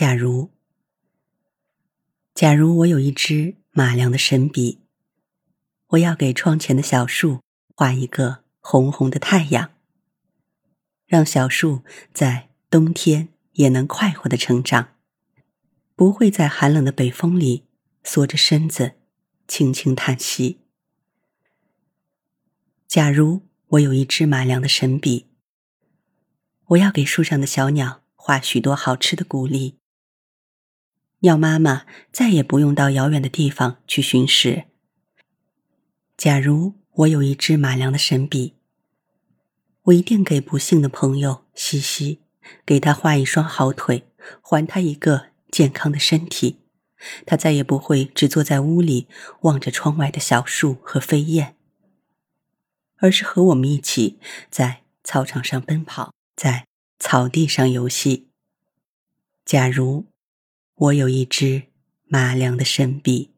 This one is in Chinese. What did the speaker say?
假如，假如我有一支马良的神笔，我要给窗前的小树画一个红红的太阳，让小树在冬天也能快活的成长，不会在寒冷的北风里缩着身子轻轻叹息。假如我有一支马良的神笔，我要给树上的小鸟画许多好吃的谷粒。要妈妈再也不用到遥远的地方去寻食。假如我有一支马良的神笔，我一定给不幸的朋友西西，给他画一双好腿，还他一个健康的身体。他再也不会只坐在屋里望着窗外的小树和飞燕，而是和我们一起在操场上奔跑，在草地上游戏。假如。我有一只马良的神笔。